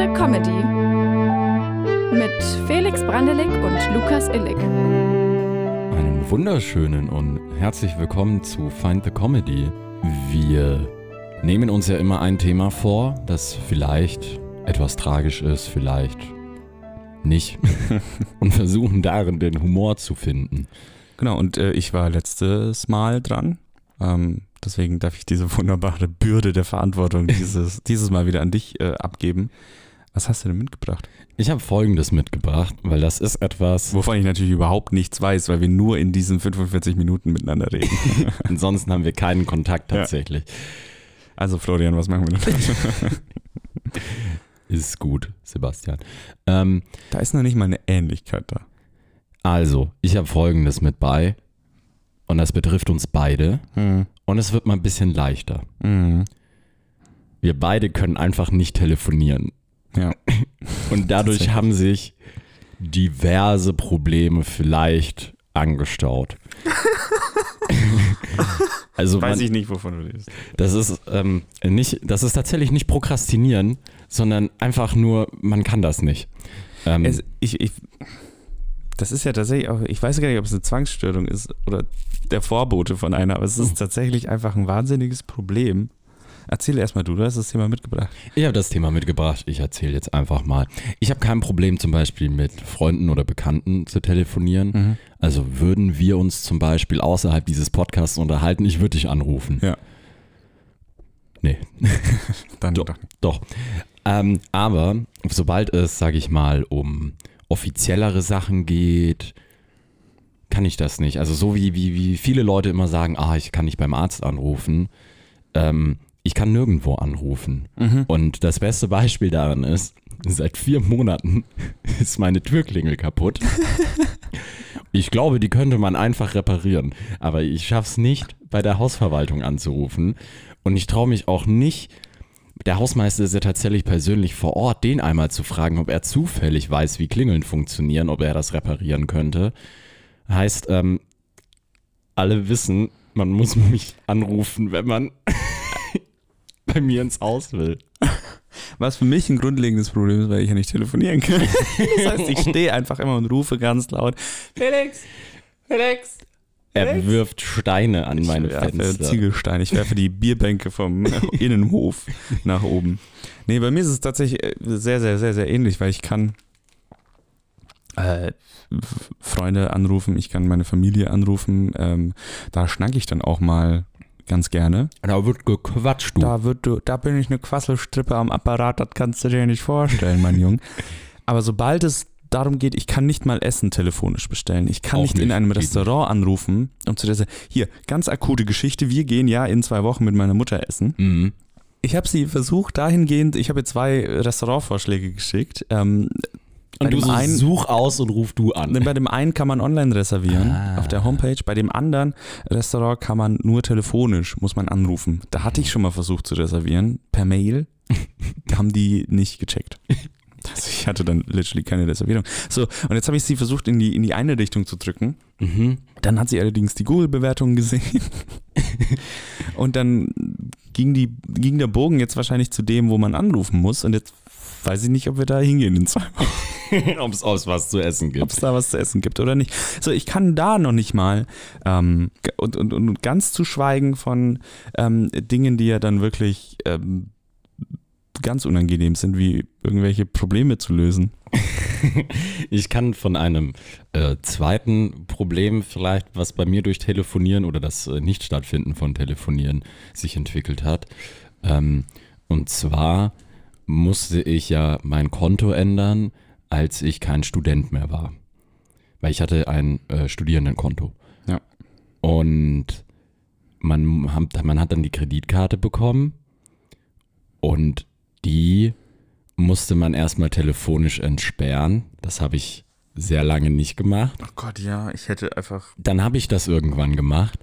the Comedy mit Felix Brandelig und Lukas Illig. Einen wunderschönen und herzlich willkommen zu Find the Comedy. Wir nehmen uns ja immer ein Thema vor, das vielleicht etwas tragisch ist, vielleicht nicht. und versuchen darin den Humor zu finden. Genau, und äh, ich war letztes Mal dran. Ähm, deswegen darf ich diese wunderbare Bürde der Verantwortung dieses, dieses Mal wieder an dich äh, abgeben. Was hast du denn mitgebracht? Ich habe Folgendes mitgebracht, weil das ist etwas. Wovon ich natürlich überhaupt nichts weiß, weil wir nur in diesen 45 Minuten miteinander reden. Ansonsten haben wir keinen Kontakt tatsächlich. Ja. Also Florian, was machen wir denn? ist gut, Sebastian. Ähm, da ist noch nicht mal eine Ähnlichkeit da. Also, ich habe Folgendes mit bei. Und das betrifft uns beide. Mhm. Und es wird mal ein bisschen leichter. Mhm. Wir beide können einfach nicht telefonieren. Ja. Und dadurch haben sich diverse Probleme vielleicht angestaut. also Weiß man, ich nicht, wovon du redest. Das ist, ähm, nicht, das ist tatsächlich nicht Prokrastinieren, sondern einfach nur, man kann das nicht. Ähm, es, ich, ich, das ist ja tatsächlich auch, ich weiß gar nicht, ob es eine Zwangsstörung ist oder der Vorbote von einer, aber es ist tatsächlich einfach ein wahnsinniges Problem. Erzähl erstmal du, du hast das Thema mitgebracht. Ich habe das Thema mitgebracht, ich erzähle jetzt einfach mal. Ich habe kein Problem zum Beispiel mit Freunden oder Bekannten zu telefonieren. Mhm. Also würden wir uns zum Beispiel außerhalb dieses Podcasts unterhalten, ich würde dich anrufen. Ja. Nee. Dann doch. Doch. Ähm, aber sobald es, sage ich mal, um offiziellere Sachen geht, kann ich das nicht. Also so wie, wie, wie viele Leute immer sagen, ah, ich kann nicht beim Arzt anrufen. Ähm, ich kann nirgendwo anrufen. Mhm. Und das beste Beispiel daran ist, seit vier Monaten ist meine Türklingel kaputt. ich glaube, die könnte man einfach reparieren. Aber ich schaffe es nicht, bei der Hausverwaltung anzurufen. Und ich traue mich auch nicht, der Hausmeister ist ja tatsächlich persönlich vor Ort, den einmal zu fragen, ob er zufällig weiß, wie Klingeln funktionieren, ob er das reparieren könnte. Heißt, ähm, alle wissen, man muss mich anrufen, wenn man bei mir ins Haus will. Was für mich ein grundlegendes Problem ist, weil ich ja nicht telefonieren kann. Das heißt, ich stehe einfach immer und rufe ganz laut: Felix, Felix, er wirft Steine an meine ich werfe Fenster. Ziegelsteine. Ich werfe die Bierbänke vom Innenhof nach oben. Nee, bei mir ist es tatsächlich äh, sehr, sehr, sehr, sehr ähnlich, weil ich kann äh, Freunde anrufen, ich kann meine Familie anrufen. Ähm, da schnacke ich dann auch mal ganz gerne. Da wird gequatscht, du. Da, wird, da bin ich eine Quasselstrippe am Apparat, das kannst du dir nicht vorstellen, mein Junge. Aber sobald es darum geht, ich kann nicht mal Essen telefonisch bestellen. Ich kann nicht, nicht, in einem Restaurant anrufen und zu der sagen, hier, ganz akute Geschichte, wir gehen ja in zwei Wochen mit meiner Mutter essen. Mhm. Ich habe sie versucht dahingehend, ich habe ihr zwei Restaurantvorschläge geschickt. Ähm, und du so einen, such aus und ruf du an. Bei dem einen kann man online reservieren ah. auf der Homepage, bei dem anderen Restaurant kann man nur telefonisch, muss man anrufen. Da hatte ich schon mal versucht zu reservieren, per Mail. haben die nicht gecheckt. Ich hatte dann literally keine Reservierung. So, und jetzt habe ich sie versucht, in die, in die eine Richtung zu drücken. Mhm. Dann hat sie allerdings die Google-Bewertungen gesehen. und dann ging, die, ging der Bogen jetzt wahrscheinlich zu dem, wo man anrufen muss. Und jetzt weiß ich nicht, ob wir da hingehen in zwei Wochen. ob es was zu essen gibt. Ob es da was zu essen gibt oder nicht. So, ich kann da noch nicht mal ähm, und, und, und ganz zu schweigen von ähm, Dingen, die ja dann wirklich ähm, ganz unangenehm sind, wie irgendwelche Probleme zu lösen. ich kann von einem äh, zweiten Problem vielleicht, was bei mir durch Telefonieren oder das äh, Nicht-Stattfinden von Telefonieren sich entwickelt hat. Ähm, und zwar musste ich ja mein Konto ändern, als ich kein Student mehr war. Weil ich hatte ein äh, Studierendenkonto. Ja. Und man, man hat dann die Kreditkarte bekommen und die musste man erstmal telefonisch entsperren. Das habe ich sehr lange nicht gemacht. Oh Gott, ja, ich hätte einfach. Dann habe ich das irgendwann gemacht.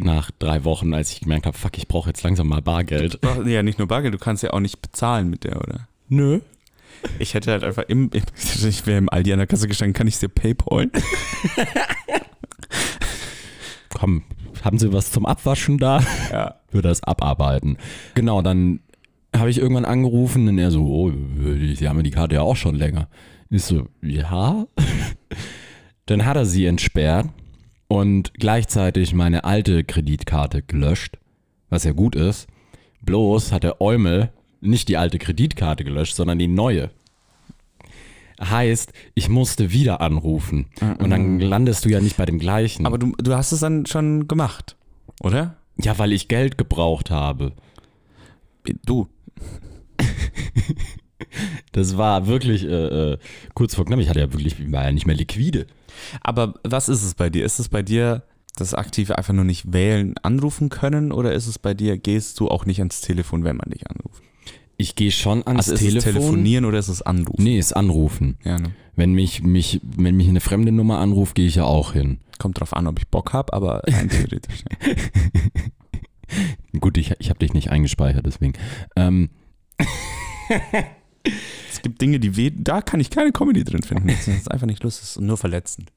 Nach drei Wochen, als ich gemerkt habe, fuck, ich brauche jetzt langsam mal Bargeld. Ja, nicht nur Bargeld, du kannst ja auch nicht bezahlen mit der, oder? Nö. Ich hätte halt einfach im, ich wäre im Aldi an der Kasse gestanden, kann ich dir Paypal? Komm, haben Sie was zum Abwaschen da? Ja. Würde das abarbeiten. Genau, dann habe ich irgendwann angerufen und er so, oh, Sie haben ja die Karte ja auch schon länger. Ich so, ja. Dann hat er sie entsperrt und gleichzeitig meine alte Kreditkarte gelöscht, was ja gut ist. Bloß hat der Eumel nicht die alte Kreditkarte gelöscht, sondern die neue. Heißt, ich musste wieder anrufen. Und dann landest du ja nicht bei dem gleichen. Aber du, du hast es dann schon gemacht, oder? ja, weil ich Geld gebraucht habe. Du. Das war wirklich äh, äh, kurz vor knapp. Ich hatte ja wirklich, war ja nicht mehr liquide. Aber was ist es bei dir? Ist es bei dir das aktive einfach nur nicht wählen, anrufen können oder ist es bei dir, gehst du auch nicht ans Telefon, wenn man dich anruft? Ich gehe schon ans Also ist Telefon. es telefonieren oder ist es anrufen? Nee, ist anrufen. Ja, ne? Wenn mich, mich, wenn mich eine fremde Nummer anruft, gehe ich ja auch hin. Kommt drauf an, ob ich Bock habe, aber rein theoretisch. Ja. Gut, ich, ich habe dich nicht eingespeichert, deswegen. Ähm, Es gibt Dinge, die weh, da kann ich keine Comedy drin finden. Das ist einfach nicht lustig, das ist nur verletzend.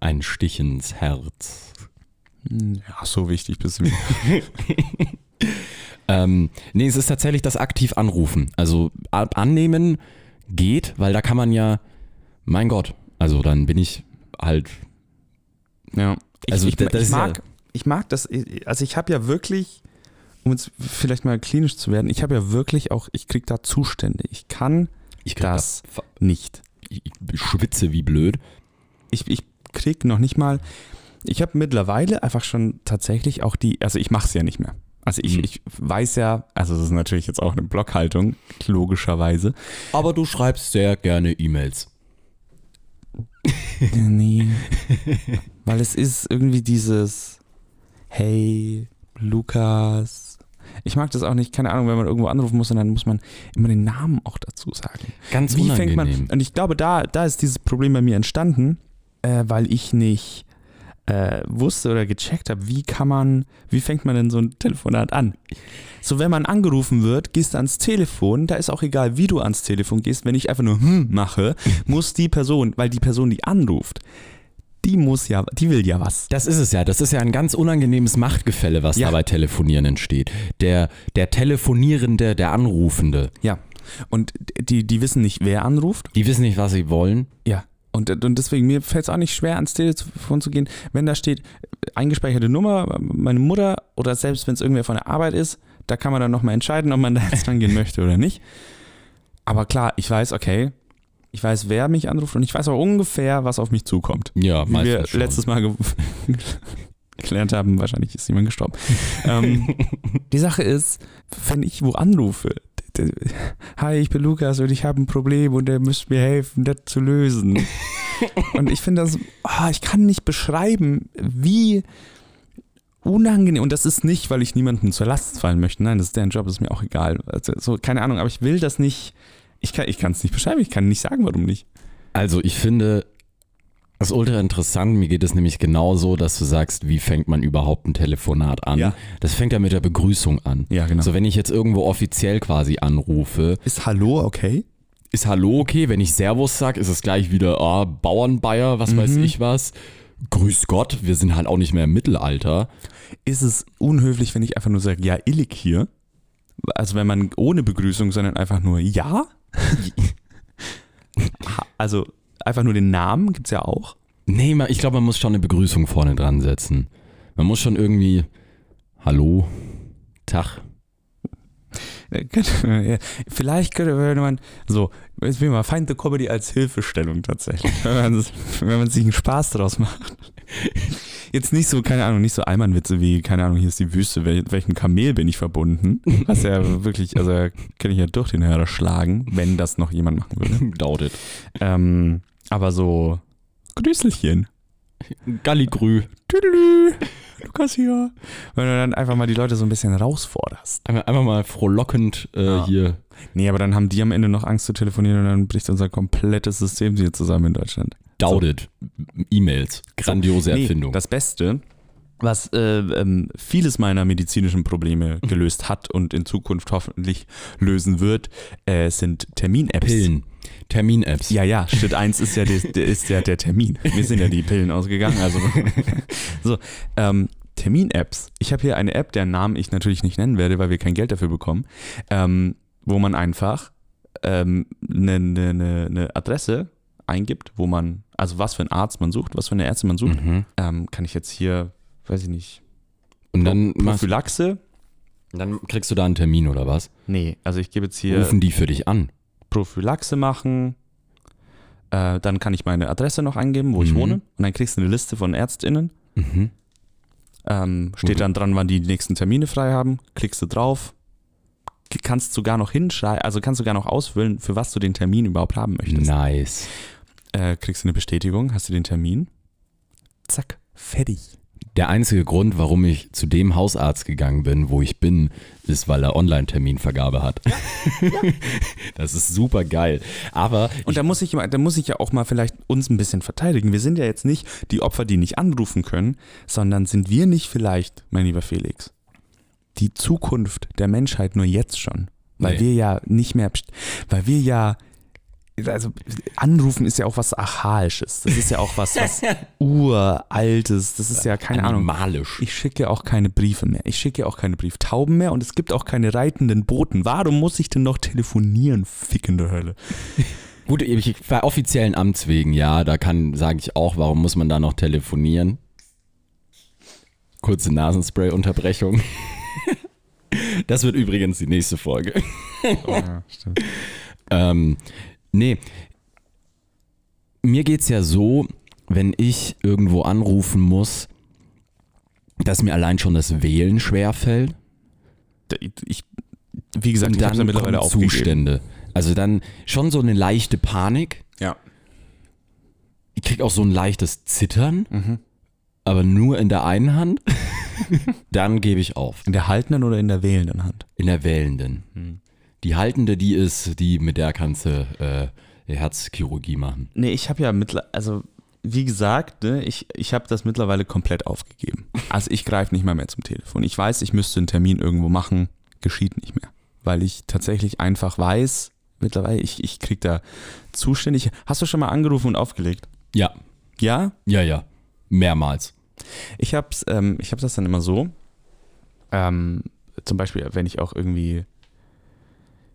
ein Stich ins Herz. Hm, Ja, so wichtig bist du. Ähm, nee, es ist tatsächlich das aktiv anrufen. Also annehmen geht, weil da kann man ja, mein Gott, also dann bin ich halt, Ja. Ich, Also ich, das ich, ist ja- mag, ich mag das, also ich habe ja wirklich, um jetzt vielleicht mal klinisch zu werden, ich habe ja wirklich auch, ich krieg da Zustände. Ich kann ich Das- da- nicht. ich, ich schwitze wie blöd. Ich, ich krieg noch nicht mal, ich habe mittlerweile einfach schon tatsächlich auch die, also ich mache es ja nicht mehr. Also ich, Mhm. ich weiß ja, also das ist natürlich jetzt auch eine Blockhaltung, logischerweise. Aber du schreibst sehr gerne E-Mails. Nee. Weil es ist irgendwie dieses Hey, Lukas. Ich mag das auch nicht, keine Ahnung, wenn man irgendwo anrufen muss und dann muss man immer den Namen auch dazu sagen. Ganz Wie unangenehm. fängt man, und ich glaube, da, da ist dieses Problem bei mir entstanden, äh, weil ich nicht äh, wusste oder gecheckt habe, wie kann man, wie fängt man denn so ein Telefonat an? So, wenn man angerufen wird, gehst du ans Telefon, da ist auch egal, wie du ans Telefon gehst, wenn ich einfach nur hm mache, muss die Person, weil die Person, die anruft, die muss ja, die will ja was. Das ist es ja. Das ist ja ein ganz unangenehmes Machtgefälle, was Ja. da bei Telefonieren entsteht. Der, der Telefonierende, der Anrufende, Ja. Und die, die wissen nicht, wer anruft. die wissen nicht, was sie wollen. Ja. Und, und deswegen, mir fällt es auch nicht schwer, ans Telefon zu gehen, wenn da steht, äh, eingespeicherte Nummer, meine Mutter oder selbst wenn es irgendwer von der Arbeit ist, da kann man dann nochmal entscheiden, ob man da jetzt dran gehen möchte oder nicht. Aber klar, ich weiß, okay, ich weiß, wer mich anruft und ich weiß auch ungefähr, was auf mich zukommt. Ja, Wie wir schon. letztes Mal ge gelernt haben, wahrscheinlich ist jemand gestorben. ähm, die Sache ist, wenn ich wo anrufe, hi, ich bin Lukas und ich habe ein Problem und ihr müsst mir helfen, das zu lösen. und ich finde das, ah, ich kann nicht beschreiben, wie unangenehm, und das ist nicht, weil ich niemandem zur Last fallen möchte, nein, das ist deren Job, das ist mir auch egal. Also, so, keine Ahnung, aber ich will das nicht, ich kann es nicht beschreiben, ich kann nicht sagen, warum nicht. Also ich finde das ist ultra interessant. Mir geht es nämlich genauso, dass du sagst, wie fängt man überhaupt ein Telefonat an? Ja. Das fängt ja mit der Begrüßung an. Ja, genau. So, wenn ich jetzt irgendwo offiziell quasi anrufe, ist Hallo okay? ist Hallo okay. Wenn ich Servus sag, ist es gleich wieder ah, Bauernbayer, was weiß Mhm. ich was. Grüß Gott, wir sind halt auch nicht mehr im Mittelalter. ist es unhöflich, wenn ich einfach nur sage, ja, illig hier? Also wenn man ohne Begrüßung, sondern einfach nur ja? Also einfach nur den Namen gibt es ja auch. Nee, ich glaube, man muss schon eine Begrüßung vorne dran setzen. Man muss schon irgendwie Hallo, Tag. Vielleicht könnte man so, jetzt will ich mal Find the Comedy als Hilfestellung tatsächlich, wenn man, wenn man sich einen Spaß draus macht. Jetzt nicht so, keine Ahnung, nicht so Allmannwitze wie, keine Ahnung, hier ist die Wüste, wel, welchem Kamel bin ich verbunden? Was ja wirklich, also kann ich ja durch den Hörer schlagen, wenn das noch jemand machen würde. Daudet. Ähm, aber so Grüßelchen. Galligrü. Tüdelü. Lukas hier. Wenn du dann einfach mal die Leute so ein bisschen herausforderst. Einfach, einfach mal frohlockend äh, Ja. hier. Nee, aber dann haben die am Ende noch Angst zu telefonieren und dann bricht unser komplettes System hier zusammen in Deutschland. Daudet. E-Mails. Grandiose Nee, Erfindung. das Beste, was äh, ähm, vieles meiner medizinischen Probleme gelöst hat und in Zukunft hoffentlich lösen wird, äh, sind Termin-Apps. Pillen. Termin-Apps. Ja, ja, Schritt 1 ist ja, der, ist ja der Termin. Mir sind ja die Pillen ausgegangen. Also so, ähm, Termin-Apps. Ich habe hier eine App, deren Namen ich natürlich nicht nennen werde, weil wir kein Geld dafür bekommen, ähm, wo man einfach ähm, eine, eine, eine Adresse eingibt, wo man, also was für einen Arzt man sucht, was für eine Ärztin man sucht. Mhm. Ähm, kann ich jetzt hier, weiß ich nicht, Und dann, Prophylaxe? dann kriegst du da einen Termin oder was? Nee, also ich gebe jetzt hier Rufen die für dich an? Prophylaxe machen. Äh, dann kann ich meine Adresse noch eingeben, wo ich Mhm. wohne. Und dann kriegst du eine Liste von ÄrztInnen. Mhm. Ähm, steht Mhm. dann dran, wann die die nächsten Termine frei haben. Klickst du drauf. Kannst sogar noch hinschreiben, also kannst sogar noch auswählen, für was du den Termin überhaupt haben möchtest. Nice. Äh, kriegst du eine Bestätigung, hast du den Termin. Zack, fertig. Der einzige Grund, warum ich zu dem Hausarzt gegangen bin, wo ich bin, ist, weil er Online-Terminvergabe hat. das ist super geil. Aber Und da muss ich da muss ich ja auch mal vielleicht uns ein bisschen verteidigen. Wir sind ja jetzt nicht die Opfer, die nicht anrufen können, sondern sind wir nicht vielleicht, mein lieber Felix, die Zukunft der Menschheit nur jetzt schon? Weil Nee. wir ja nicht mehr, weil wir ja, also anrufen ist ja auch was Archaisches. Das ist ja auch was, was Uraltes. Das ist ja keine Ahnung. animalisch. Ich schicke auch keine Briefe mehr. Ich schicke auch keine Brieftauben mehr und es gibt auch keine reitenden Boten. Warum muss ich denn noch telefonieren, fickende Hölle? Gut, ich, bei offiziellen Amtswegen, ja, da kann, sage ich auch, warum muss man da noch telefonieren? Kurze Nasenspray-Unterbrechung. Das wird übrigens die nächste Folge. ja, stimmt. Ähm, nee. Mir geht's ja so, wenn ich irgendwo anrufen muss, dass mir allein schon das Wählen schwerfällt. Ich, wie gesagt, Und ich habe dann ja mittlerweile aufgegeben. Zustände. Also dann schon so eine leichte Panik. Ja. Ich krieg auch so ein leichtes Zittern, Mhm. aber nur in der einen Hand. dann gebe ich auf. In der haltenden oder in der wählenden Hand? In der wählenden. Hm. Die haltende, die ist, die mit der kannst du äh, Herzchirurgie machen. Nee, ich habe ja mittlerweile, also wie gesagt, ne, ich, ich habe das mittlerweile komplett aufgegeben. Also ich greife nicht mal mehr zum Telefon. Ich weiß, ich müsste einen Termin irgendwo machen, geschieht nicht mehr. Weil ich tatsächlich einfach weiß, mittlerweile, ich, ich krieg da zuständig. Hast du schon mal angerufen und aufgelegt? Ja, Ja? ja, ja. Mehrmals. Ich hab's, ähm, ich hab das dann immer so. Ähm, zum Beispiel, wenn ich auch irgendwie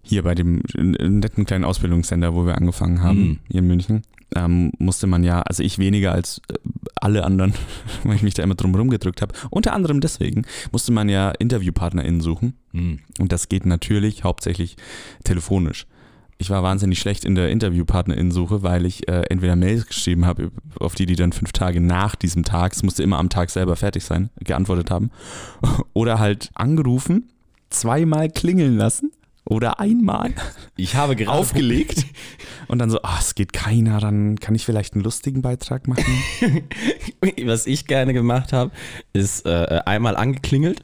hier bei dem netten kleinen Ausbildungssender, wo wir angefangen haben, Mhm. hier in München, ähm, musste man ja, also ich weniger als äh, alle anderen, weil ich mich da immer drum rumgedrückt habe. Unter anderem deswegen musste man ja InterviewpartnerInnen suchen. Hm. Und das geht natürlich hauptsächlich telefonisch. Ich war wahnsinnig schlecht in der InterviewpartnerInnen-Suche, weil ich äh, entweder Mails geschrieben habe, auf die die dann fünf Tage nach diesem Tag, es musste immer am Tag selber fertig sein, geantwortet haben. Oder halt angerufen, zweimal klingeln lassen oder einmal Ich habe gerade aufgelegt und dann so, ah, es geht keiner, dann kann ich vielleicht einen lustigen Beitrag machen. Was ich gerne gemacht habe, ist äh, einmal angeklingelt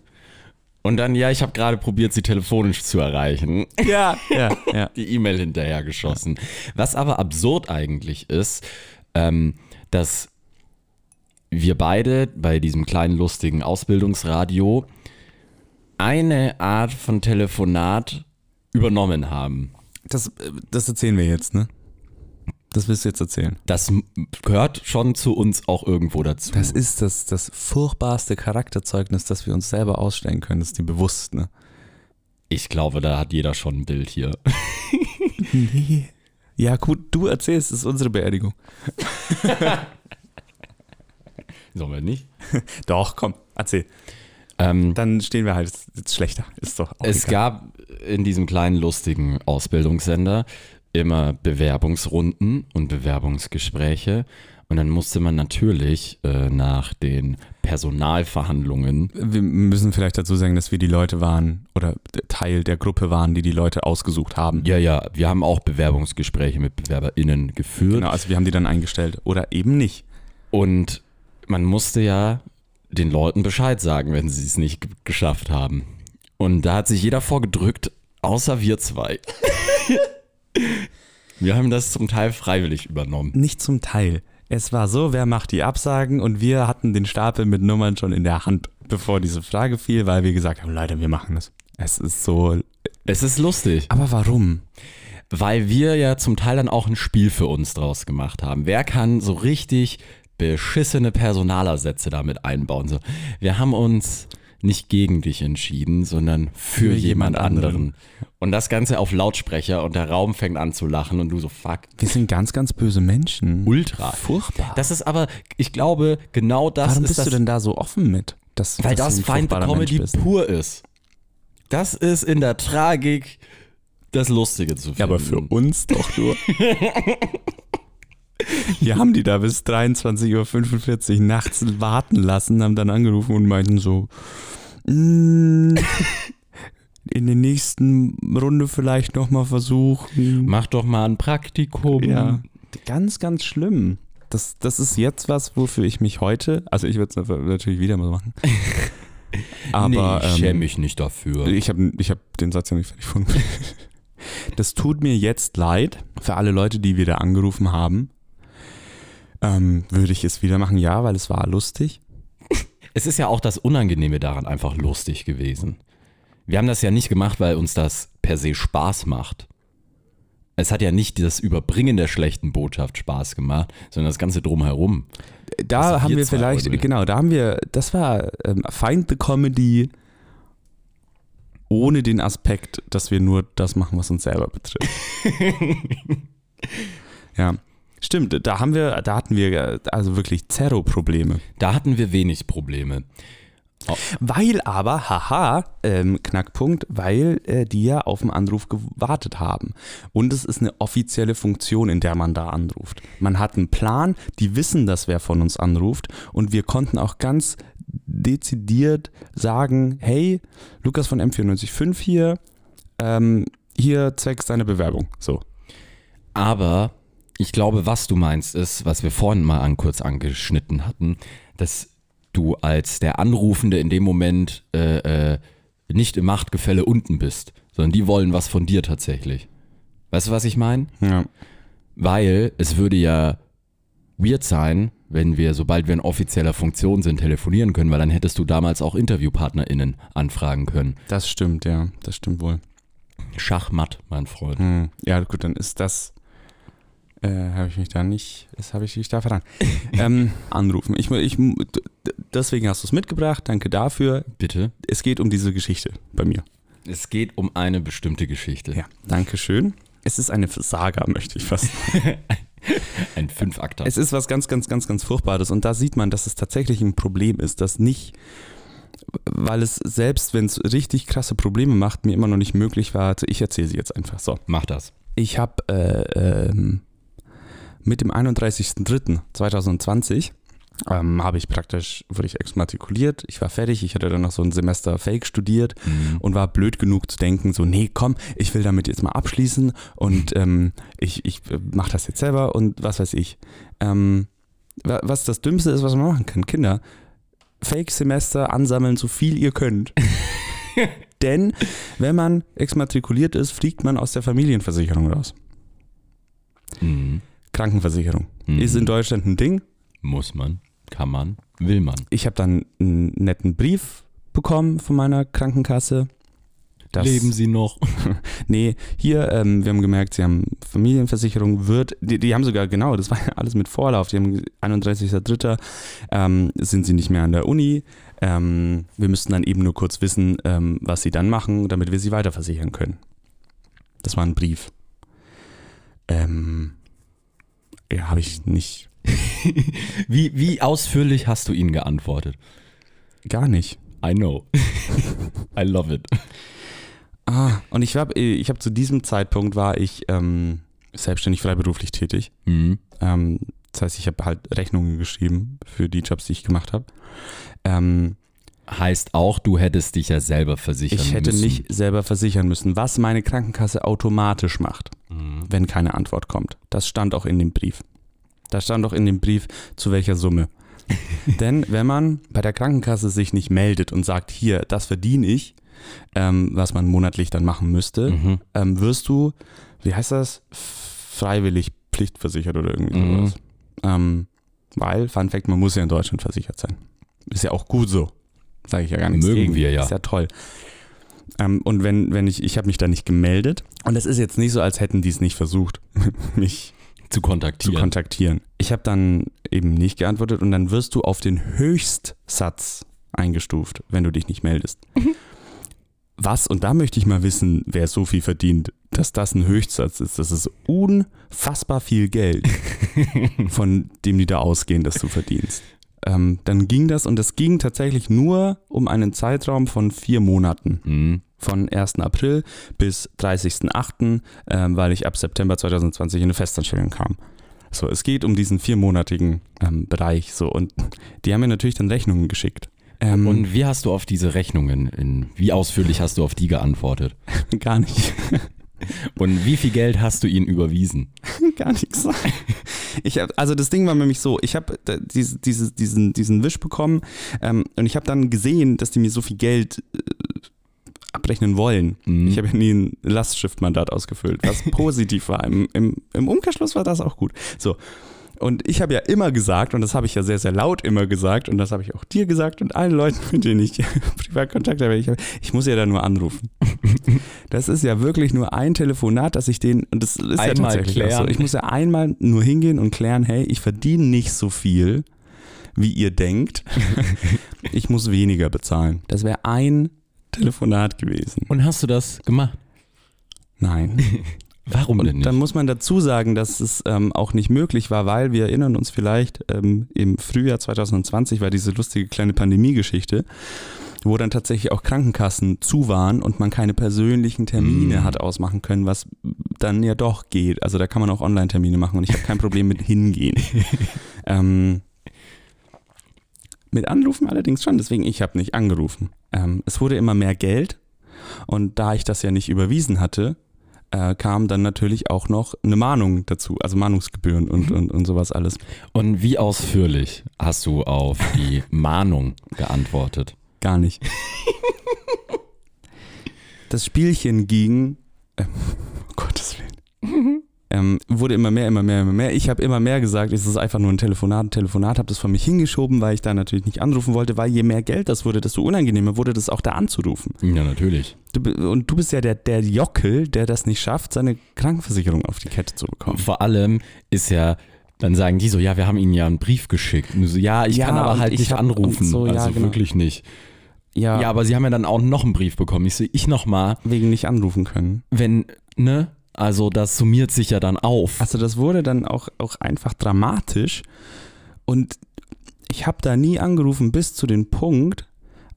und dann, ja, ich habe gerade probiert, sie telefonisch zu erreichen. ja, ja, ja. Die E-Mail hinterher geschossen. Was aber absurd eigentlich ist, ähm, dass wir beide bei diesem kleinen lustigen Ausbildungsradio eine Art von Telefonat übernommen haben. Das, äh, das erzählen wir jetzt, ne? Das willst du jetzt erzählen. Das gehört schon zu uns auch irgendwo dazu. Das ist das, das furchtbarste Charakterzeugnis, das wir uns selber ausstellen können. Das ist dir bewusst, ne? ich glaube, da hat jeder schon ein Bild hier. Nee. Ja, gut, du erzählst, es ist unsere Beerdigung. Sollen wir nicht? Doch, komm, erzähl. Ähm, Dann stehen wir halt jetzt schlechter. Ist doch auch Es egal. gab in diesem kleinen lustigen Ausbildungssender immer Bewerbungsrunden und Bewerbungsgespräche. Und dann musste man natürlich äh, nach den Personalverhandlungen, Wir müssen vielleicht dazu sagen, dass wir die Leute waren oder Teil der Gruppe waren, die die Leute ausgesucht haben. ja, ja, wir haben auch Bewerbungsgespräche mit BewerberInnen geführt. Genau, also wir haben die dann eingestellt. Oder eben nicht. Und man musste ja den Leuten Bescheid sagen, wenn sie es nicht geschafft haben. Und da hat sich jeder vorgedrückt, außer wir zwei. wir haben das zum Teil freiwillig übernommen. Nicht zum Teil. Es war so, wer macht die Absagen und wir hatten den Stapel mit Nummern schon in der Hand, bevor diese Frage fiel, weil wir gesagt haben, Leute, wir machen das. Es ist so. Es ist lustig, Aber warum? weil wir ja zum Teil dann auch ein Spiel für uns draus gemacht haben. Wer kann so richtig beschissene Personalersätze damit einbauen. So, wir haben uns nicht gegen dich entschieden, sondern für, Für jemand jemand anderen. anderen. Und das Ganze auf Lautsprecher und der Raum fängt an zu lachen und du so, fuck, Wir sind ganz, ganz böse Menschen. ultra. Furchtbar. Das ist aber, ich glaube, genau das Warum ist bist das, du denn da so offen mit? Dass, weil dass das feinde Comedy pur ist. Das ist in der Tragik das Lustige zu finden. Ja, aber für uns doch nur. Wir haben die da bis 23.45 Uhr nachts warten lassen, haben dann angerufen und meinten so, "Mm, in der nächsten Runde vielleicht nochmal versuchen. Mach doch mal ein Praktikum. Ja, ganz, ganz schlimm. Das, das ist jetzt was, wofür ich mich heute, also ich würde es natürlich wieder mal machen. Aber nee, ich schäme ähm, mich nicht dafür. ich habe ich hab den Satz ja nicht fertig gefunden. Das tut mir jetzt leid für alle Leute, die wir da angerufen haben. Ähm, würde ich es wieder machen? Ja, weil es war lustig. Es ist ja auch das Unangenehme daran einfach lustig gewesen. Wir haben das ja nicht gemacht, weil uns das per se Spaß macht. Es hat ja nicht das Überbringen der schlechten Botschaft Spaß gemacht, sondern das Ganze drumherum. Da Also haben wir vielleicht, Euro. genau, da haben wir, das war ähm, Find the Comedy ohne den Aspekt, dass wir nur das machen, was uns selber betrifft. ja, stimmt, da haben wir, da hatten wir also wirklich Zero-Probleme. Da hatten wir wenig Probleme. Weil aber, haha, ähm, Knackpunkt, weil äh, die ja auf den Anruf gewartet haben. Und es ist eine offizielle Funktion, in der man da anruft. Man hat einen Plan, die wissen, dass wer von uns anruft. Und wir konnten auch ganz dezidiert sagen, hey, Lukas von M945 hier, ähm, hier zwecks deine Bewerbung. So. Aber ich glaube, was du meinst, ist, was wir vorhin mal an, kurz angeschnitten hatten, dass du als der Anrufende in dem Moment äh, äh, nicht im Machtgefälle unten bist, sondern die wollen was von dir tatsächlich. Weißt du, was ich meine? Ja. Weil es würde ja weird sein, wenn wir, sobald wir in offizieller Funktion sind, telefonieren können, weil dann hättest du damals auch InterviewpartnerInnen anfragen können. Das stimmt, ja, das stimmt wohl. Schachmatt, mein Freund. Hm. Ja, gut, dann ist das. Äh, habe ich mich da nicht. Das habe ich mich da verraten. ähm, anrufen. Ich, ich, deswegen hast du es mitgebracht. Danke dafür. Bitte. Es geht um diese Geschichte bei mir. Es geht um eine bestimmte Geschichte. Ja, danke schön. Es ist eine Saga, möchte ich fast. Ein Fünfakter. es ist was ganz, ganz, ganz, ganz Furchtbares. Und da sieht man, dass es tatsächlich ein Problem ist, das nicht, weil es selbst, wenn es richtig krasse Probleme macht, mir immer noch nicht möglich war. Also ich erzähle sie jetzt einfach. So. Mach das. Ich habe äh, ähm, mit dem 31.03.2020 ähm, habe ich praktisch, wurde ich exmatrikuliert, ich war fertig, ich hatte dann noch so ein Semester Fake studiert Mhm. und war blöd genug zu denken, so, nee, komm, ich will damit jetzt mal abschließen und ähm, ich, ich mache das jetzt selber und was weiß ich. Ähm, wa- was das Dümmste ist, was man machen kann, Kinder, Fake-Semester ansammeln, so viel ihr könnt. Denn wenn man exmatrikuliert ist, fliegt man aus der Familienversicherung raus. Mhm. Krankenversicherung. Mhm. Ist in Deutschland ein Ding. Muss man, kann man, will man. Ich habe dann einen netten Brief bekommen von meiner Krankenkasse. Leben Sie noch? Nee, hier, ähm, wir haben gemerkt, sie haben Familienversicherung, wird, die, die haben sogar, genau, das war ja alles mit Vorlauf, die haben 31.03. Ähm, sind sie nicht mehr an der Uni. Ähm, wir müssten dann eben nur kurz wissen, ähm, was sie dann machen, damit wir sie weiterversichern können. Das war ein Brief. Ähm, ja, habe ich nicht, Wie, wie ausführlich hast du ihnen geantwortet? gar nicht. I know. I love it. Ah, und ich habe ich hab zu diesem Zeitpunkt war ich ähm, selbstständig freiberuflich tätig. Mhm. Ähm, das heißt, ich habe halt Rechnungen geschrieben für die Jobs, die ich gemacht habe. Ähm, Heißt auch, du hättest dich ja selber versichern ich hätte müssen. mich selber versichern müssen, was meine Krankenkasse automatisch macht, Mhm. wenn keine Antwort kommt. Das stand auch in dem Brief. Da stand auch in dem Brief, zu welcher Summe. Denn wenn man bei der Krankenkasse sich nicht meldet und sagt, hier, das verdiene ich, ähm, was man monatlich dann machen müsste, Mhm. ähm, wirst du, wie heißt das, freiwillig pflichtversichert oder irgendwie Mhm. sowas. Ähm, weil, Fun Fact, man muss ja in Deutschland versichert sein. Ist ja auch gut so. Sage ich ja gar nichts Mögen gegen. wir ja. Ist ja toll. Ähm, und wenn, wenn ich, ich habe mich da nicht gemeldet und es ist jetzt nicht so, als hätten die es nicht versucht, mich Zu kontaktieren. zu kontaktieren. Ich habe dann eben nicht geantwortet und dann wirst du auf den Höchstsatz eingestuft, wenn du dich nicht meldest. Was, und da möchte ich mal wissen, wer so viel verdient, dass das ein Höchstsatz ist. Das ist unfassbar viel Geld, von dem die da ausgehen, dass du verdienst. Ähm, dann ging das und es ging tatsächlich nur um einen Zeitraum von vier Monaten Mhm. von 1. April bis 30.08., ähm, weil ich ab September 2020 in eine Festanstellung kam. So, es geht um diesen viermonatigen ähm, Bereich. So, und die haben mir natürlich dann Rechnungen geschickt. Ähm, Und wie hast du auf diese Rechnungen, in, wie ausführlich hast du auf die geantwortet? gar nicht. Und wie viel Geld hast du ihnen überwiesen? gar nichts. Ich hab, also das Ding war nämlich so, ich habe diese, diese, diesen, diesen Wisch bekommen ähm, und ich habe dann gesehen, dass die mir so viel Geld äh, abrechnen wollen. Mhm. Ich habe ja nie ein Lastschriftmandat ausgefüllt, was positiv war. Im, im, Im Umkehrschluss war das auch gut. So. Und ich habe ja immer gesagt, und das habe ich ja sehr, sehr laut immer gesagt, und das habe ich auch dir gesagt und allen Leuten, mit denen ich privat Kontakt habe, ich, ich muss ja da nur anrufen. Das ist ja wirklich nur ein Telefonat, dass ich den, und das ist ja Einmal tatsächlich auch so. klären. Ich muss ja einmal nur hingehen und klären, hey, ich verdiene nicht so viel, wie ihr denkt. ich muss weniger bezahlen. Das wäre ein Telefonat gewesen. Und hast du das gemacht? Nein. Warum denn nicht? dann muss man dazu sagen, dass es ähm, auch nicht möglich war, weil wir erinnern uns vielleicht, ähm, im Frühjahr 2020 war diese lustige kleine Pandemiegeschichte, wo dann tatsächlich auch Krankenkassen zu waren und man keine persönlichen Termine Mm. hat ausmachen können, was dann ja doch geht. Also da kann man auch Online-Termine machen und ich habe kein Problem mit hingehen. ähm, mit Anrufen allerdings schon, deswegen ich habe nicht angerufen. Ähm, es wurde immer mehr Geld und da ich das ja nicht überwiesen hatte, äh, kam dann natürlich auch noch eine Mahnung dazu, also Mahnungsgebühren und, und, und sowas alles. Und wie ausführlich hast du auf die Mahnung geantwortet? Gar nicht. das Spielchen ging, äh, um Gottes Willen, ähm, wurde immer mehr, immer mehr, immer mehr. Ich habe immer mehr gesagt, es ist einfach nur ein Telefonat, ein Telefonat, habe das von mich hingeschoben, weil ich da natürlich nicht anrufen wollte, weil je mehr Geld das wurde, desto unangenehmer wurde das auch da anzurufen. Ja, natürlich. Du, und du bist ja der, der Jockel, der das nicht schafft, seine Krankenversicherung auf die Kette zu bekommen. Vor allem ist ja, dann sagen die so, ja, wir haben ihnen ja einen Brief geschickt. Und so, ja, ich Ja, kann aber halt ich nicht hab- anrufen. so, ja, also genau. wirklich nicht. Ja, Ja, aber sie haben ja dann auch noch einen Brief bekommen. Ich so, ich nochmal, wegen nicht anrufen können. wenn, ne? Also das summiert sich ja dann auf. Also das wurde dann auch, auch einfach dramatisch und ich habe da nie angerufen bis zu dem Punkt,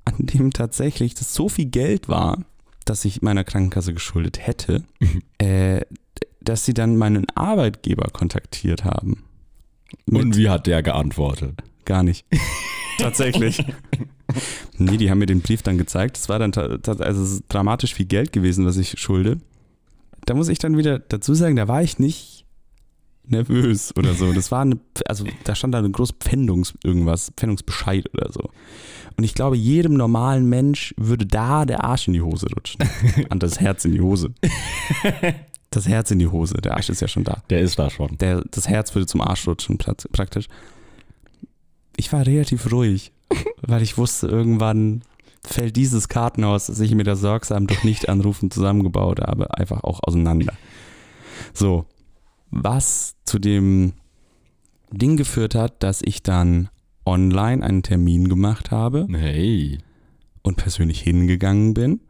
an dem tatsächlich das so viel Geld war, dass ich meiner Krankenkasse geschuldet hätte, äh, dass sie dann meinen Arbeitgeber kontaktiert haben. Und wie hat der geantwortet? gar nicht. Tatsächlich. nee, die haben mir den Brief dann gezeigt. Es war dann also dramatisch viel Geld gewesen, was ich schulde. Da muss ich dann wieder dazu sagen, da war ich nicht nervös oder so. Das war eine, also da stand da ein groß Pfändungs irgendwas, Pfändungsbescheid oder so. Und ich glaube, jedem normalen Mensch würde da der Arsch in die Hose rutschen. An das Herz in die Hose. Das Herz in die Hose. Der Arsch ist ja schon da. Der ist da schon. Der, das Herz würde zum Arsch rutschen, praktisch. Ich war relativ ruhig, weil ich wusste, irgendwann fällt dieses Kartenhaus, das ich mir da sorgsam durch Nicht-Anrufen zusammengebaut habe, einfach auch auseinander. So, was zu dem Ding geführt hat, dass ich dann online einen Termin gemacht habe Hey. und persönlich hingegangen bin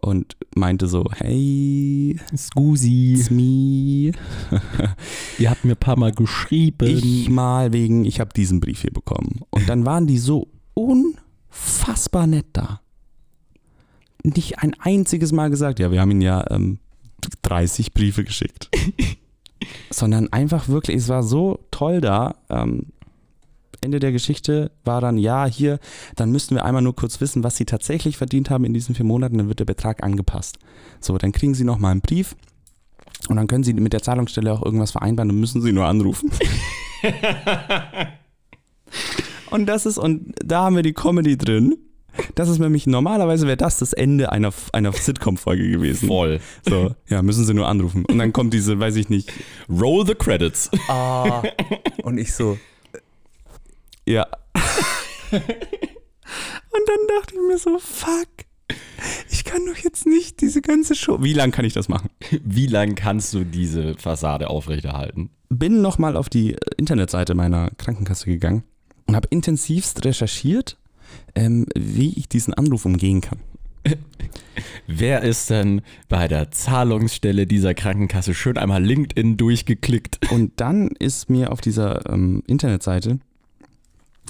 und meinte so, hey, Scusi. it's me. Ihr habt mir ein paar Mal geschrieben. Ich mal wegen, ich habe diesen Brief hier bekommen. Und dann waren die so unfassbar nett da. Nicht ein einziges Mal gesagt, ja, wir haben ihnen ja ähm, 30 Briefe geschickt. Sondern einfach wirklich, es war so toll da. Ähm, Ende der Geschichte war dann, ja, hier, dann müssten wir einmal nur kurz wissen, was sie tatsächlich verdient haben in diesen vier Monaten, dann wird der Betrag angepasst. So, dann kriegen sie nochmal einen Brief und dann können sie mit der Zahlungsstelle auch irgendwas vereinbaren, dann müssen sie nur anrufen. und das ist, und da haben wir die Comedy drin. Das ist nämlich, normalerweise wäre das das Ende einer, einer Sitcom-Folge gewesen. Voll. So, ja, müssen sie nur anrufen. Und dann kommt diese, weiß ich nicht, Roll the credits. Ah. Und ich so. Ja. Und dann dachte ich mir so, fuck. Ich kann doch jetzt jetzt nicht diese ganze Show. Wie lange kann ich das machen? Wie lange kannst du diese Fassade aufrechterhalten? Bin nochmal auf die Internetseite meiner Krankenkasse gegangen und habe intensivst recherchiert, ähm, wie ich diesen Anruf umgehen kann. Wer ist denn bei der Zahlungsstelle dieser Krankenkasse schön einmal LinkedIn durchgeklickt? Und dann ist mir auf dieser ähm, Internetseite,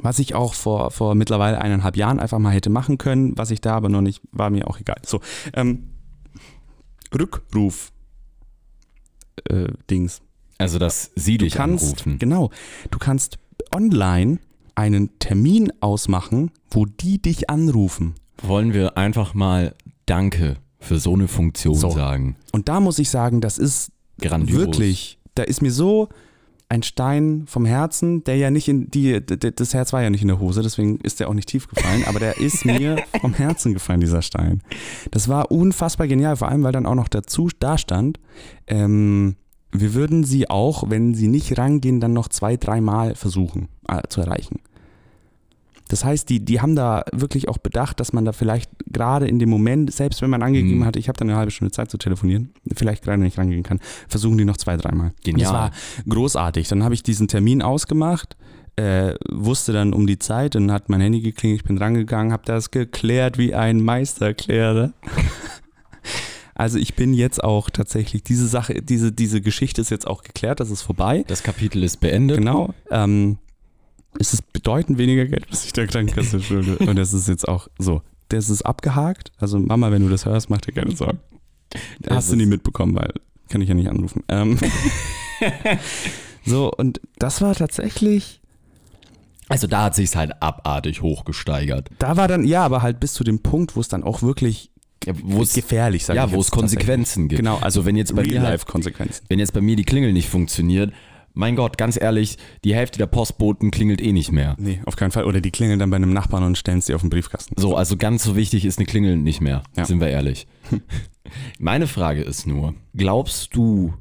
was ich auch vor, vor mittlerweile eineinhalb Jahren einfach mal hätte machen können, was ich da aber noch nicht, war mir auch egal. So, ähm, Rückruf äh, Dings. Also, dass sie Du dich kannst, anrufen. genau, du kannst online einen Termin ausmachen, wo die dich anrufen. Wollen wir einfach mal Danke für so eine Funktion So. sagen? Und da muss ich sagen, das ist Grandios. wirklich, da ist mir so ein Stein vom Herzen, der ja nicht in die, das Herz war ja nicht in der Hose, deswegen ist der auch nicht tief gefallen, aber der ist mir vom Herzen gefallen, dieser Stein. Das war unfassbar genial, vor allem, weil dann auch noch dazu da stand, ähm, wir würden sie auch, wenn sie nicht rangehen, dann noch zwei, dreimal versuchen äh, zu erreichen. Das heißt, die, die haben da wirklich auch bedacht, dass man da vielleicht gerade in dem Moment, selbst wenn man angegeben Mhm. hat, ich habe dann eine halbe Stunde Zeit zu telefonieren, vielleicht gerade nicht rangehen kann, versuchen die noch zwei, dreimal. Genial. Das war großartig. Dann habe ich diesen Termin ausgemacht, äh, wusste dann um die Zeit, dann hat mein Handy geklingelt, ich bin rangegangen, habe das geklärt wie ein Meisterklärer. Also ich bin jetzt auch tatsächlich, diese Sache, diese, diese Geschichte ist jetzt auch geklärt, das ist vorbei. Das Kapitel ist beendet. Genau. Ähm, es ist bedeutend weniger Geld, was ich der Krankenkasse schulde. Und das ist jetzt auch so. Das ist abgehakt. Also Mama, wenn du das hörst, mach dir keine Sorgen. Das Hast du nie mitbekommen, weil kann ich ja nicht anrufen. Ähm, so, und das war tatsächlich, Also da hat sich's halt abartig hochgesteigert. da war dann, ja, aber halt bis zu dem Punkt, wo es dann auch wirklich Ja, wo es gefährlich, sag ja, ich wo jetzt es Konsequenzen gibt. Genau, also wenn jetzt bei mir halt, Real-Life-Konsequenzen. wenn jetzt bei mir die Klingel nicht funktioniert, mein Gott, ganz ehrlich, die Hälfte der Postboten klingelt eh nicht mehr. Nee, auf keinen Fall. Oder die klingeln dann bei einem Nachbarn und stellen sie auf den Briefkasten. So, also ganz so wichtig ist eine Klingel nicht mehr, Ja. sind wir ehrlich. Meine Frage ist nur, glaubst du,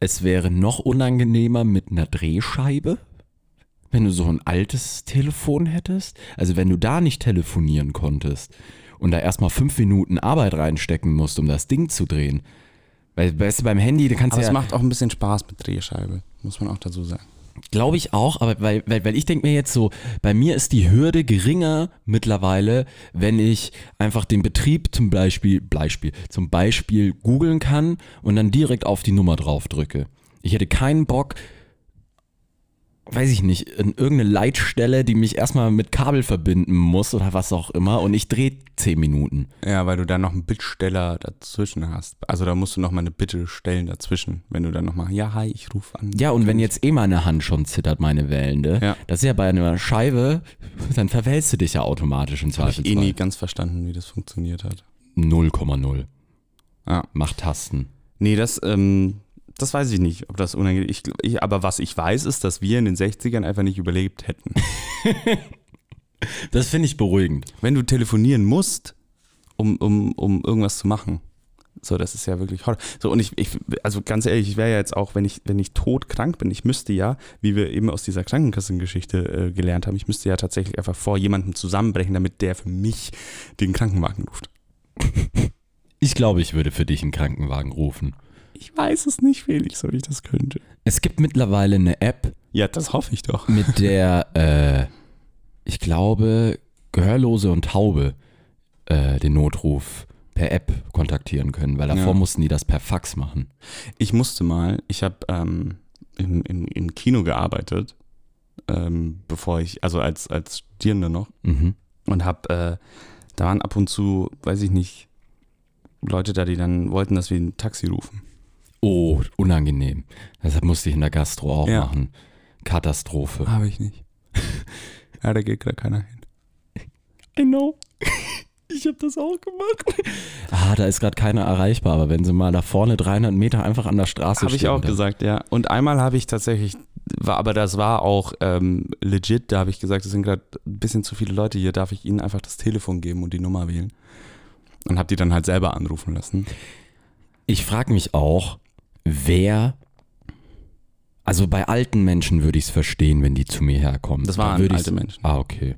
es wäre noch unangenehmer mit einer Drehscheibe? Wenn du so ein altes Telefon hättest? Also wenn du da nicht telefonieren konntest und da erstmal fünf Minuten Arbeit reinstecken musst, um das Ding zu drehen. Weil weißt du, beim Handy, da kannst Aber du es ja, macht auch ein bisschen Spaß mit Drehscheibe, muss man auch dazu sagen. Glaube ich auch, aber weil, weil, weil ich denke mir jetzt so, bei mir ist die Hürde geringer mittlerweile, wenn ich einfach den Betrieb zum Beispiel, Beispiel, zum Beispiel googeln kann und dann direkt auf die Nummer drauf drücke. Ich hätte keinen Bock, weiß ich nicht, in irgendeine Leitstelle, die mich erstmal mit Kabel verbinden muss oder was auch immer und ich drehe zehn Minuten. Ja, weil du dann noch einen Bittsteller dazwischen hast. Also da musst du noch mal eine Bitte stellen dazwischen, wenn du dann noch mal, ja, hi, ich rufe an. Ja, und wenn jetzt eh meine Hand schon zittert, meine Wählende, Ja. das ist ja bei einer Scheibe, dann verwälzt du dich ja automatisch im Habe ich eh Zweifelsfall. nie ganz verstanden, wie das funktioniert hat. 0,0. Ja. Macht Tasten. Nee, das, ähm, das weiß ich nicht, ob das unangenehm ich, ich, Aber was ich weiß, ist, dass wir in den 60ern einfach nicht überlebt hätten. Das finde ich beruhigend. Wenn du telefonieren musst, um, um, um irgendwas zu machen. So, das ist ja wirklich Horror. So, und ich, ich also ganz ehrlich, ich wäre ja jetzt auch, wenn ich, wenn ich todkrank bin, ich müsste ja, wie wir eben aus dieser Krankenkassengeschichte äh, gelernt haben, ich müsste ja tatsächlich einfach vor jemandem zusammenbrechen, damit der für mich den Krankenwagen ruft. Ich glaube, ich würde für dich einen Krankenwagen rufen. Ich weiß es nicht, Felix, ob ich das könnte. Es gibt mittlerweile eine App, Ja, das hoffe ich doch. mit der, äh, ich glaube, Gehörlose und Taube äh, den Notruf per App kontaktieren können, weil davor Ja. mussten die das per Fax machen. Ich musste mal, ich habe ähm, im, im, im Kino gearbeitet, ähm, bevor ich, also als, als Studierender noch, Mhm. und habe, äh, da waren ab und zu, weiß ich nicht, Leute da, die dann wollten, dass wir ein Taxi rufen. Oh, unangenehm. Deshalb musste ich in der Gastro auch Ja. machen. Katastrophe. Habe ich nicht. ja, da geht gerade keiner hin. I know. Ich habe das auch gemacht. Ah, da ist gerade keiner erreichbar, aber wenn sie mal da vorne 300 Meter einfach an der Straße Habe ich stehen, auch dann- gesagt, ja. Und einmal habe ich tatsächlich, war, aber das war auch ähm, legit, da habe ich gesagt, es sind gerade ein bisschen zu viele Leute hier, darf ich ihnen einfach das Telefon geben und die Nummer wählen. Und habe die dann halt selber anrufen lassen. Ich frage mich auch, wer. Also bei alten Menschen würde ich es verstehen, wenn die zu mir herkommen. Das Da waren ich's- alte Menschen. Ah, okay.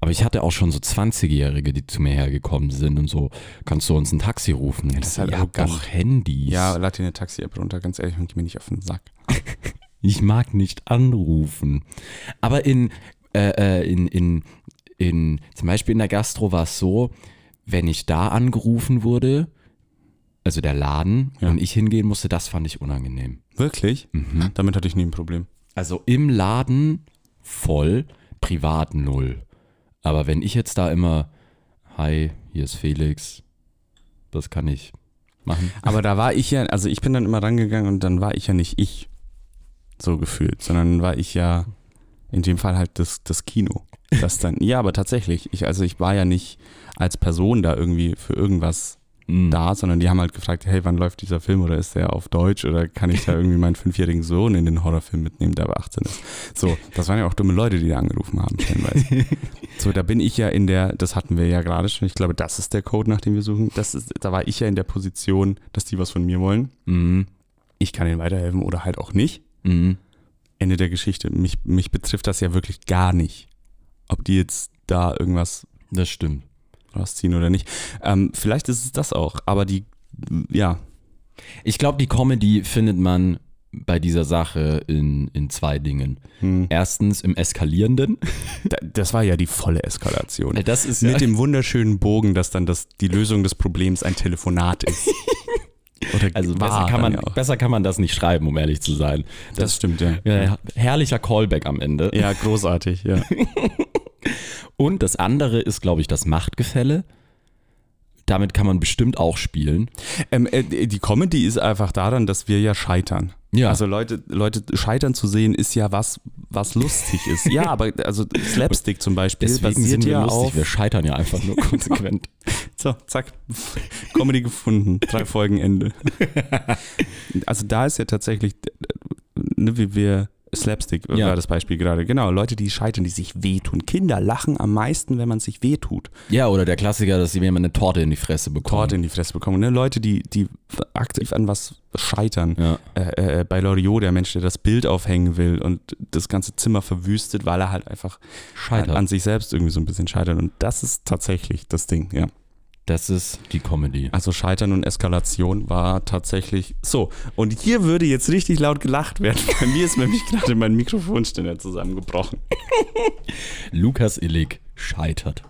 Aber ich hatte auch schon so 20-Jährige, die zu mir hergekommen sind und so, kannst du uns ein Taxi rufen? das ist halt Ihr habt doch Handys. Ja, lad dir eine Taxi-App runter, ganz ehrlich, und geh mir nicht auf den Sack. Ich mag nicht anrufen. Aber in, äh, äh, in, in, in, zum Beispiel in der Gastro war es so, wenn ich da angerufen wurde, also der Laden, Ja. und ich hingehen musste, das fand ich unangenehm. Wirklich? Mhm. Damit hatte ich nie ein Problem. Also im Laden voll, privat null. Aber wenn ich jetzt da immer, hi, hier ist Felix, das kann ich machen. Aber da war ich ja, also ich bin dann immer rangegangen und dann war ich ja nicht ich, so gefühlt, sondern war ich ja in dem Fall halt das, das Kino. Das dann, ja, aber tatsächlich, ich, also ich war ja nicht als Person da irgendwie für irgendwas Mhm. da, sondern die haben halt gefragt, hey, wann läuft dieser Film oder ist der auf Deutsch oder kann ich da irgendwie meinen fünfjährigen Sohn in den Horrorfilm mitnehmen, der aber 18 ist. So, das waren ja auch dumme Leute, die da angerufen haben, stellenweise. so, da bin ich ja in der, das hatten wir ja gerade schon, ich glaube, das ist der Code, nach dem wir suchen. Das ist, da war ich ja in der Position, dass die was von mir wollen. Mhm. Ich kann ihnen weiterhelfen oder halt auch nicht. Mhm. Ende der Geschichte. Mich, mich betrifft das ja wirklich gar nicht. Ob die jetzt da irgendwas Das stimmt. Rausziehen oder nicht. Ähm, vielleicht ist es das auch, aber die, ja, Ich glaube, die Comedy findet man bei dieser Sache in, in zwei Dingen. hm. Erstens im Eskalierenden. Da- das war ja die volle Eskalation. Das ist Mit dem wunderschönen Bogen, dass dann das, die Lösung des Problems ein Telefonat ist. Oder also besser kann, man, ja besser kann man das nicht schreiben, um ehrlich zu sein. Das stimmt, ja. Ja, herrlicher Callback am Ende. Ja, großartig, ja. Und das andere ist, glaube ich, das Machtgefälle. Damit kann man bestimmt auch spielen. ähm, äh, die Comedy ist einfach daran, dass wir ja scheitern. Ja. Also Leute, Leute scheitern zu sehen, ist ja was, was lustig ist. Ja, aber also Slapstick zum Beispiel Deswegen sind wir ja lustig. Wir scheitern ja einfach nur konsequent. So, zack. Comedy gefunden. Drei Folgen Ende. Also da ist ja tatsächlich, ne, wie wir, Slapstick Ja. war das Beispiel gerade. Genau, Leute, die scheitern, die sich wehtun. Kinder lachen am meisten, wenn man sich wehtut. ja, oder der Klassiker, dass sie jemand eine Torte in die Fresse bekommen. Torte in die Fresse bekommen. Ne? Leute, die, die aktiv an was scheitern. Ja. Äh, äh, bei Loriot, der Mensch, der das Bild aufhängen will und das ganze Zimmer verwüstet, weil er halt einfach an, Scheitert. an sich selbst irgendwie so ein bisschen scheitert. Und das ist tatsächlich das Ding, ja. Das ist die Comedy. Also Scheitern und Eskalation war tatsächlich so. Und hier würde jetzt richtig laut gelacht werden. Bei mir ist nämlich gerade mein Mikrofonständer zusammengebrochen. Lukas Illig scheitert.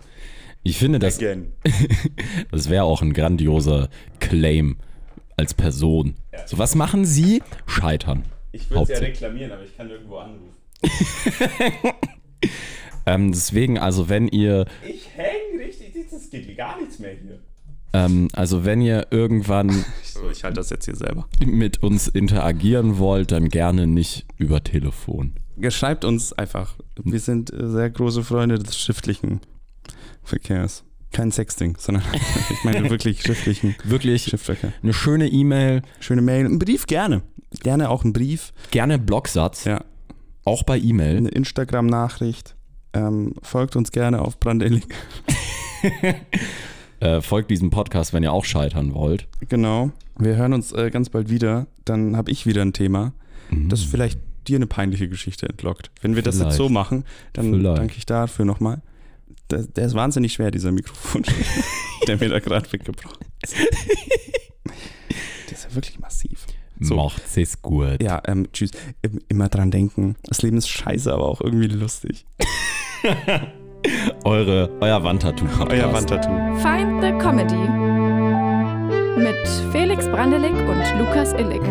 Ich finde, das, Again. das wäre auch ein grandioser Claim als Person. So, was machen Sie? Scheitern. Ich würde es ja reklamieren, aber ich kann irgendwo anrufen. Ähm, deswegen, also wenn ihr, Ich hänge richtig, es geht gar nichts mehr hier. ähm, also wenn ihr irgendwann So, ich halte das jetzt hier selber. mit uns interagieren wollt, dann gerne nicht über Telefon. Schreibt uns einfach. Wir sind äh, sehr große Freunde des schriftlichen Verkehrs. Kein Sexting, sondern ich meine wirklich schriftlichen Wirklich Schriftverkehr. eine schöne E-Mail, Schöne Mail. Ein Brief gerne. Gerne auch ein Brief. gerne Blogsatz, Ja. auch bei E-Mail. Eine Instagram-Nachricht. Ähm, folgt uns gerne auf Brandeling. Äh, folgt diesem Podcast, wenn ihr auch scheitern wollt. Genau. Wir hören uns äh, ganz bald wieder. Dann habe ich wieder ein Thema, das vielleicht dir eine peinliche Geschichte entlockt. Wenn wir das jetzt Vielleicht. so machen, dann Vielleicht. danke ich dafür nochmal. Der, der ist wahnsinnig schwer, dieser Mikrofon, der mir da gerade weggebrochen ist. Der ist ja wirklich massiv. So. Macht's es gut. Ja, ähm, tschüss. Im- Immer dran denken. Das Leben ist scheiße, aber auch irgendwie lustig. Eure, euer Wandtattoo-Podcast. Euer Wandtattoo. Find the Comedy mit Felix Brandelig und Lukas Illig.